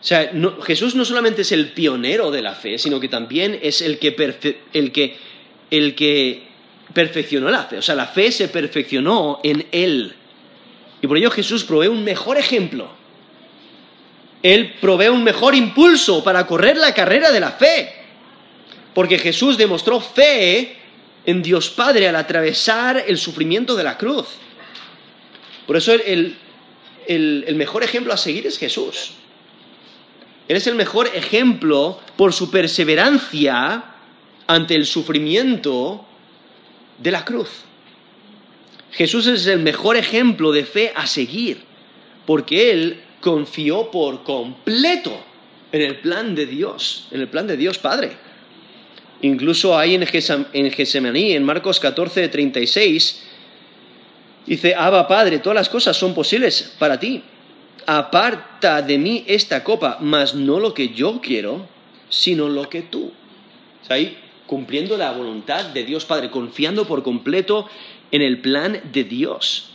O sea, Jesús no solamente es el pionero de la fe, sino que también es el que, el, que, el que perfeccionó la fe. O sea, la fe se perfeccionó en Él. Y por ello Jesús provee un mejor ejemplo él provee un mejor impulso para correr la carrera de la fe. Porque Jesús demostró fe en Dios Padre al atravesar el sufrimiento de la cruz. Por eso el, mejor ejemplo a seguir es Jesús. Él es el mejor ejemplo por su perseverancia ante el sufrimiento de la cruz. Jesús es el mejor ejemplo de fe a seguir, porque Él confió por completo en el plan de Dios, en el plan de Dios Padre. Incluso ahí en, Gesemaní, en Marcos 14, 36, dice, Abba Padre, todas las cosas son posibles para ti. Aparta de mí esta copa, mas no lo que yo quiero, sino lo que tú. ahí cumpliendo la voluntad de Dios Padre, confiando por completo en el plan de Dios.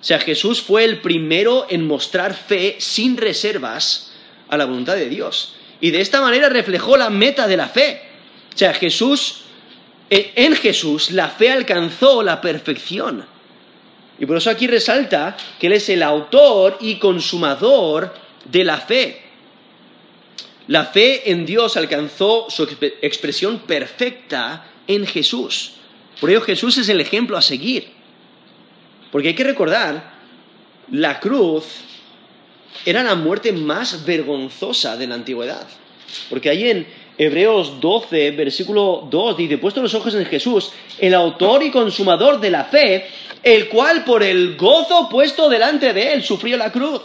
O sea, Jesús fue el primero en mostrar fe sin reservas a la voluntad de Dios. Y de esta manera reflejó la meta de la fe. O sea, Jesús, en Jesús la fe alcanzó la perfección. Y por eso aquí resalta que Él es el autor y consumador de la fe. La fe en Dios alcanzó su expresión perfecta en Jesús. Por ello Jesús es el ejemplo a seguir. Porque hay que recordar, la cruz era la muerte más vergonzosa de la antigüedad. Porque ahí en Hebreos 12, versículo 2, dice, puesto los ojos en Jesús, el autor y consumador de la fe, el cual por el gozo puesto delante de él sufrió la cruz,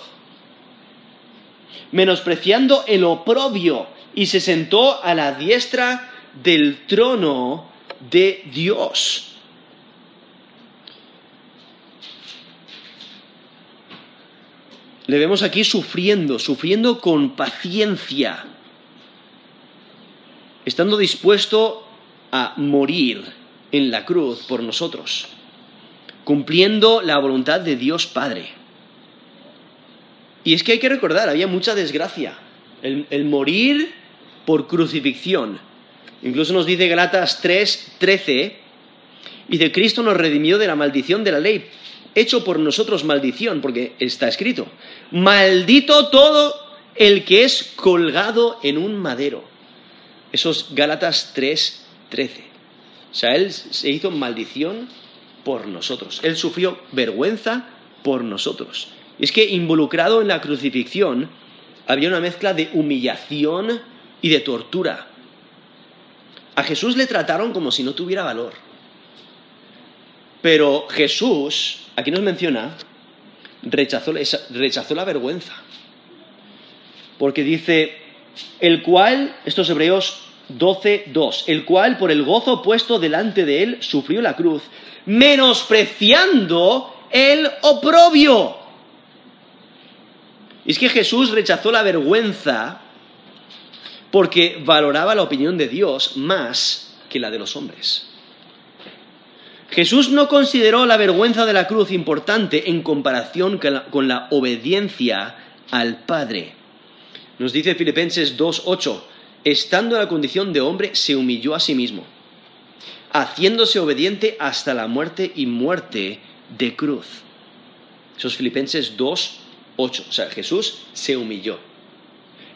menospreciando el oprobio, y se sentó a la diestra del trono de Dios. Le vemos aquí sufriendo, sufriendo con paciencia, estando dispuesto a morir en la cruz por nosotros, cumpliendo la voluntad de Dios Padre. Y es que hay que recordar, había mucha desgracia. El, morir por crucifixión. Incluso nos dice Galatas 3, 13, y de Cristo nos redimió de la maldición de la ley, hecho por nosotros maldición, porque está escrito, maldito todo el que es colgado en un madero. Esos Gálatas 3, 13. O sea, Él se hizo maldición por nosotros. Él sufrió vergüenza por nosotros. Es que involucrado en la crucifixión había una mezcla de humillación y de tortura. A Jesús le trataron como si no tuviera valor. Pero Jesús aquí nos menciona, rechazó la vergüenza. Porque dice, el cual, estos hebreos 12, 2, el cual por el gozo puesto delante de él sufrió la cruz, menospreciando el oprobio. Y es que Jesús rechazó la vergüenza porque valoraba la opinión de Dios más que la de los hombres. Jesús no consideró la vergüenza de la cruz importante en comparación con la, obediencia al Padre. Nos dice Filipenses 2.8, estando en la condición de hombre, se humilló a sí mismo, haciéndose obediente hasta la muerte y muerte de cruz. Eso es Filipenses 2.8. O sea, Jesús se humilló.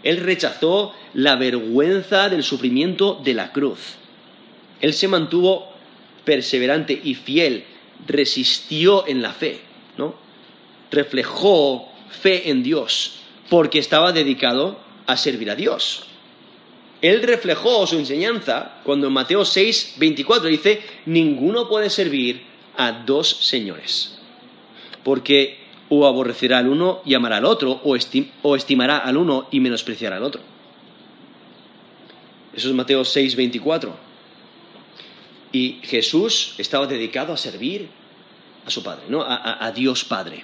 Él rechazó la vergüenza del sufrimiento de la cruz. Él se mantuvo perseverante y fiel, resistió en la fe, ¿no? Reflejó fe en Dios, porque estaba dedicado a servir a Dios. Él reflejó su enseñanza cuando en Mateo 6, 24 dice, ninguno puede servir a dos señores, porque o aborrecerá al uno y amará al otro, o, estimará al uno y menospreciará al otro. Eso es Mateo 6, 24. Y Jesús estaba dedicado a servir a su Padre, ¿no? a, Dios Padre.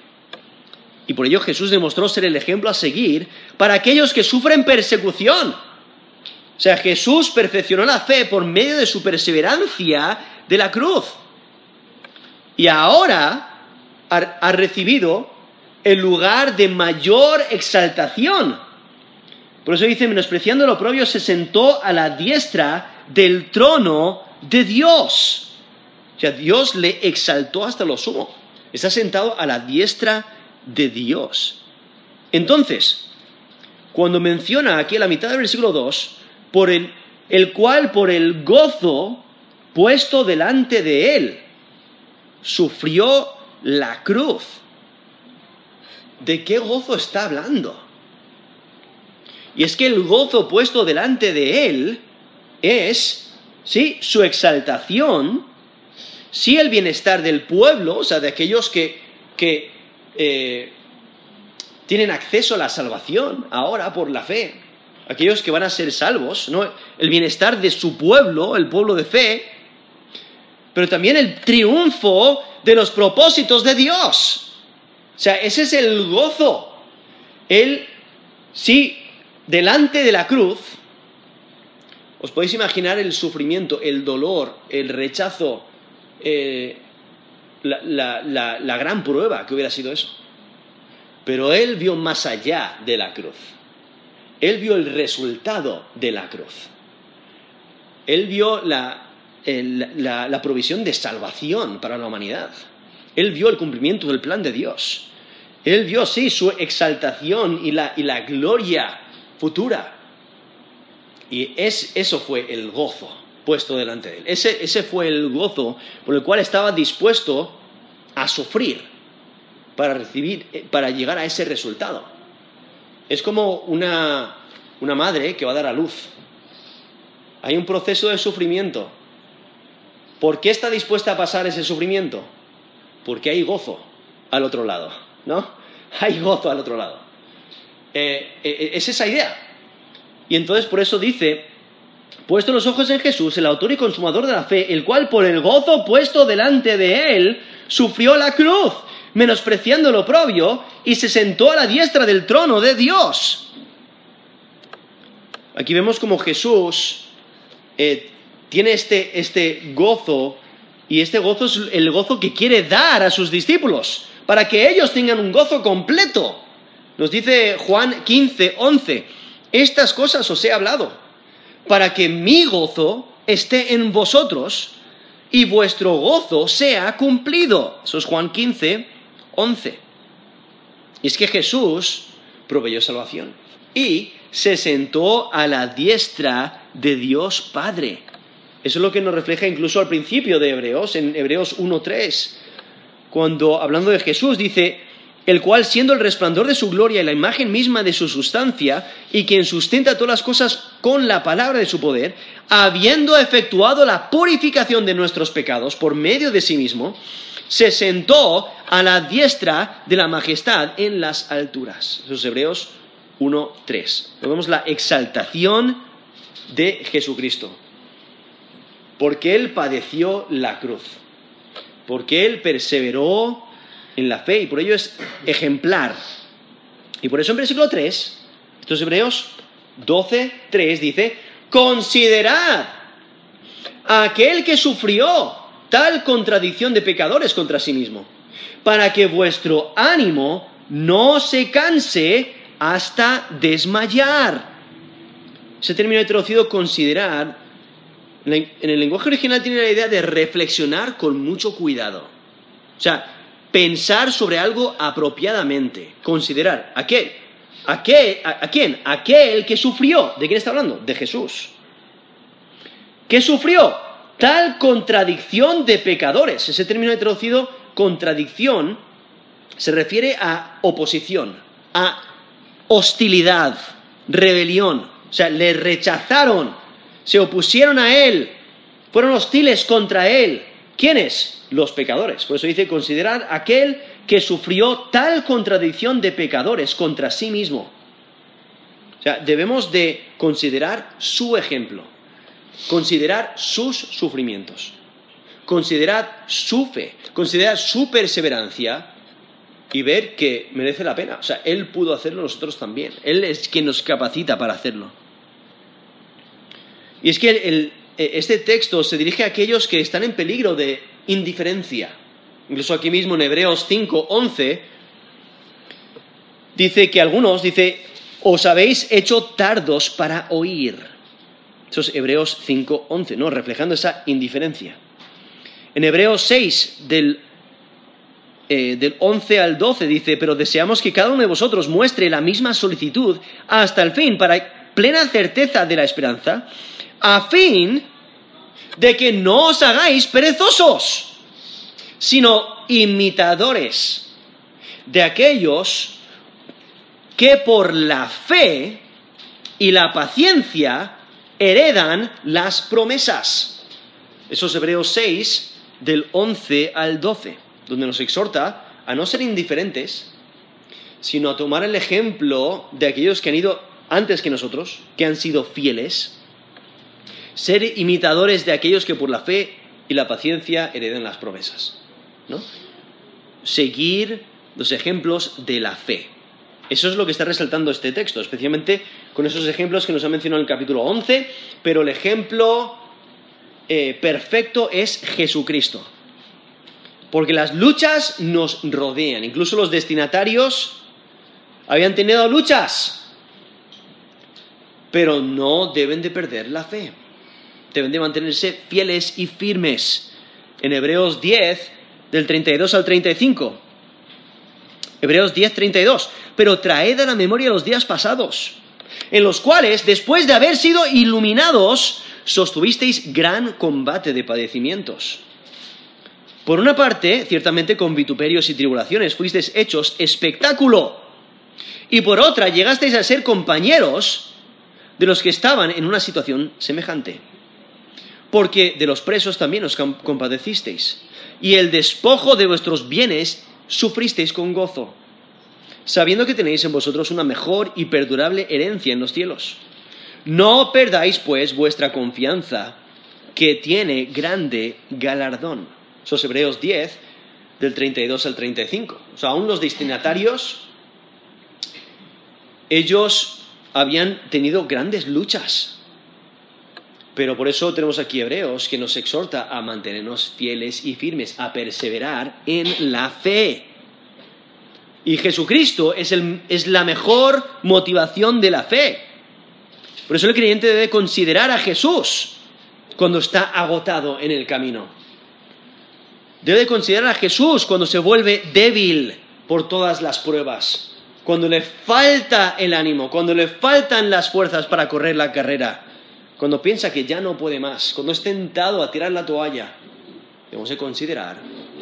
Y por ello Jesús demostró ser el ejemplo a seguir para aquellos que sufren persecución. O sea, Jesús perfeccionó la fe por medio de su perseverancia de la cruz. Y ahora ha, recibido el lugar de mayor exaltación. Por eso dice, menospreciando lo propio, se sentó a la diestra del trono de Dios. O sea, Dios le exaltó hasta lo sumo. Está sentado a la diestra de Dios. Entonces, cuando menciona aquí a la mitad del versículo 2, por el, el cual por el gozo puesto delante de él, sufrió la cruz. ¿De qué gozo está hablando? Y es que el gozo puesto delante de él es ¿sí? su exaltación, sí el bienestar del pueblo, o sea, de aquellos que, que eh, tienen acceso a la salvación ahora por la fe, aquellos que van a ser salvos, ¿no? el bienestar de su pueblo, el pueblo de fe, pero también el triunfo de los propósitos de Dios. O sea, ese es el gozo. Él, sí, delante de la cruz, os podéis imaginar el sufrimiento, el dolor, el rechazo, eh, la gran prueba que hubiera sido eso. Pero él vio más allá de la cruz. Él vio el resultado de la cruz. Él vio la, provisión de salvación para la humanidad. Él vio el cumplimiento del plan de Dios. Él vio, sí, su exaltación y la, gloria futura. Y eso fue el gozo puesto delante de él. ese fue el gozo por el cual estaba dispuesto a sufrir para recibir, eh, para llegar a ese resultado. Es como una, una madre que va a dar a luz. Hay un proceso de sufrimiento. ¿Por qué está dispuesta a pasar ese sufrimiento? Porque hay gozo al otro lado, ¿no? Hay gozo al otro lado. Eh, eh, es esa idea. Y entonces por eso dice, puesto los ojos en Jesús, el autor y consumador de la fe, el cual por el gozo puesto delante de él, sufrió la cruz, menospreciando lo propio, y se sentó a la diestra del trono de Dios. Aquí vemos como Jesús eh, tiene este, este gozo, y este gozo es el gozo que quiere dar a sus discípulos, para que ellos tengan un gozo completo. Nos dice Juan 15, 11, estas cosas os he hablado, para que mi gozo esté en vosotros y vuestro gozo sea cumplido. Eso es Juan 15, 11. Y es que Jesús proveyó salvación y se sentó a la diestra de Dios Padre. Eso es lo que nos refleja incluso al principio de Hebreos, en Hebreos 1.3, cuando hablando de Jesús dice, el cual siendo el resplandor de su gloria y la imagen misma de su sustancia, y quien sustenta todas las cosas con la palabra de su poder, habiendo efectuado la purificación de nuestros pecados por medio de sí mismo, se sentó a la diestra de la majestad en las alturas. Esos Hebreos 1.3. Vemos la exaltación de Jesucristo. Porque Él padeció la cruz. Porque Él perseveró en la fe y por ello es ejemplar. Y por eso en versículo 3, estos Hebreos 12.3 dice, considerad a aquel que sufrió tal contradicción de pecadores contra sí mismo, para que vuestro ánimo no se canse hasta desmayar. Ese término he traducido considerar, en el lenguaje original tiene la idea de reflexionar con mucho cuidado. O sea, pensar sobre algo apropiadamente, considerar. ¿A qué? ¿A? ¿A, quién? Aquel que sufrió. ¿De quién está hablando? De Jesús. ¿Qué sufrió? Tal contradicción de pecadores. Ese término he traducido contradicción se refiere a oposición, a hostilidad, rebelión. O sea, le rechazaron, se opusieron a él, fueron hostiles contra él. ¿Quiénes? Los pecadores. Por eso dice, considerar aquel que sufrió tal contradicción de pecadores contra sí mismo. O sea, debemos de considerar su ejemplo considerar sus sufrimientos, considerad su fe, considerad su perseverancia y ver que merece la pena. O sea, Él pudo hacerlo, nosotros también. Él es quien nos capacita para hacerlo. Y es que eh, este texto se dirige a aquellos que están en peligro de indiferencia. Incluso aquí mismo en Hebreos 5, 11, dice que algunos, dice, os habéis hecho tardos para oír. Eso es Hebreos 5.11, ¿no? Reflejando esa indiferencia. En Hebreos 6, del, eh, del 11 al 12, dice, pero deseamos que cada uno de vosotros muestre la misma solicitud hasta el fin, para plena certeza de la esperanza, a fin de que no os hagáis perezosos, sino imitadores de aquellos que por la fe y la paciencia heredan las promesas. Eso es Hebreos 6, del 11 al 12, donde nos exhorta a no ser indiferentes, sino a tomar el ejemplo de aquellos que han ido antes que nosotros, que han sido fieles, ser imitadores de aquellos que por la fe y la paciencia heredan las promesas. ¿no? Seguir los ejemplos de la fe. Eso es lo que está resaltando este texto, especialmente con esos ejemplos que nos ha mencionado en el capítulo 11, pero el ejemplo eh, perfecto es Jesucristo. Porque las luchas nos rodean, incluso los destinatarios habían tenido luchas, pero no deben de perder la fe, deben de mantenerse fieles y firmes. En Hebreos 10, del 32 al 35. Hebreos 10, 32. Pero traed a la memoria los días pasados, en los cuales, después de haber sido iluminados, sostuvisteis gran combate de padecimientos. Por una parte, ciertamente con vituperios y tribulaciones fuisteis hechos espectáculo, y por otra llegasteis a ser compañeros de los que estaban en una situación semejante. Porque de los presos también os compadecisteis, y el despojo de vuestros bienes sufristeis con gozo, sabiendo que tenéis en vosotros una mejor y perdurable herencia en los cielos. No perdáis, pues, vuestra confianza, que tiene grande galardón. Eso es Hebreos 10, del 32 al 35. O sea, aún los destinatarios, ellos habían tenido grandes luchas. Pero por eso tenemos aquí Hebreos que nos exhorta a mantenernos fieles y firmes, a perseverar en la fe. Y Jesucristo es, es la mejor motivación de la fe. Por eso el creyente debe considerar a Jesús cuando está agotado en el camino. Debe considerar a Jesús cuando se vuelve débil por todas las pruebas, cuando le falta el ánimo, cuando le faltan las fuerzas para correr la carrera, cuando piensa que ya no puede más, cuando es tentado a tirar la toalla. Debemos de considerar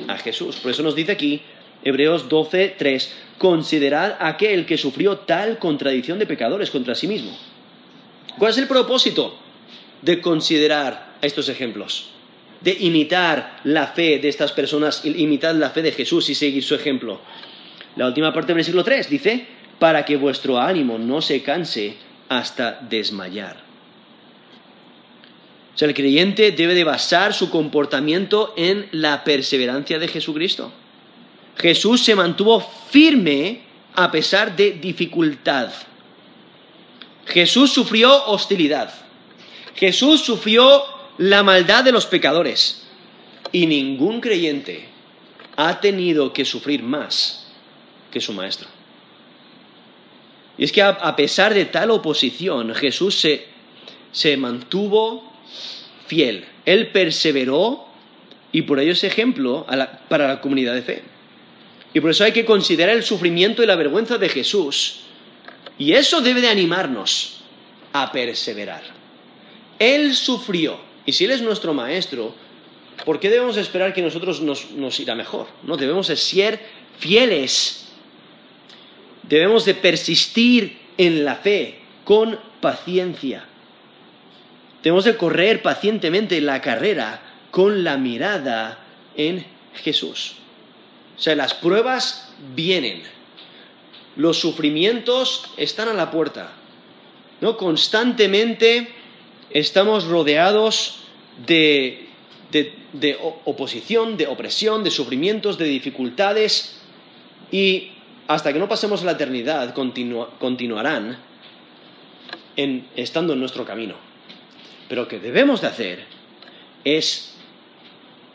a Jesús. Por eso nos dice aquí, Hebreos 12, 3, considerad a aquel que sufrió tal contradicción de pecadores contra sí mismo ¿Cuál es el propósito de considerar estos ejemplos? De imitar la fe de estas personas, imitar la fe de Jesús y seguir su ejemplo. La última parte del versículo 3 dice, para que vuestro ánimo no se canse hasta desmayar. O sea, el creyente debe de basar su comportamiento en la perseverancia de Jesucristo. Jesús se mantuvo firme a pesar de dificultad. Jesús sufrió hostilidad. Jesús sufrió la maldad de los pecadores. Y ningún creyente ha tenido que sufrir más que su maestro. Y es que a pesar de tal oposición, Jesús se, mantuvo fiel. Él perseveró y por ello es ejemplo para la comunidad de fe. Y por eso hay que considerar el sufrimiento y la vergüenza de Jesús y eso debe de animarnos a perseverar. Él sufrió, y si Él es nuestro maestro, ¿por qué debemos esperar que nosotros nos, irá mejor? No, debemos de ser fieles. Debemos de persistir en la fe con paciencia. Debemos de correr pacientemente la carrera con la mirada en Jesús. O sea, las pruebas vienen los sufrimientos están a la puerta. ¿no? Constantemente estamos rodeados de, oposición, de opresión, de sufrimientos, de dificultades y hasta que no pasemos la eternidad continuarán estando en nuestro camino. Pero lo que debemos de hacer es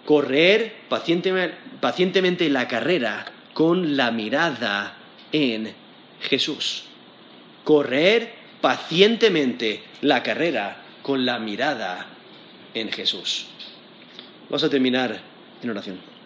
correr pacientemente la carrera con la mirada en Jesús. Correr pacientemente la carrera con la mirada en Jesús. Vamos a terminar en oración.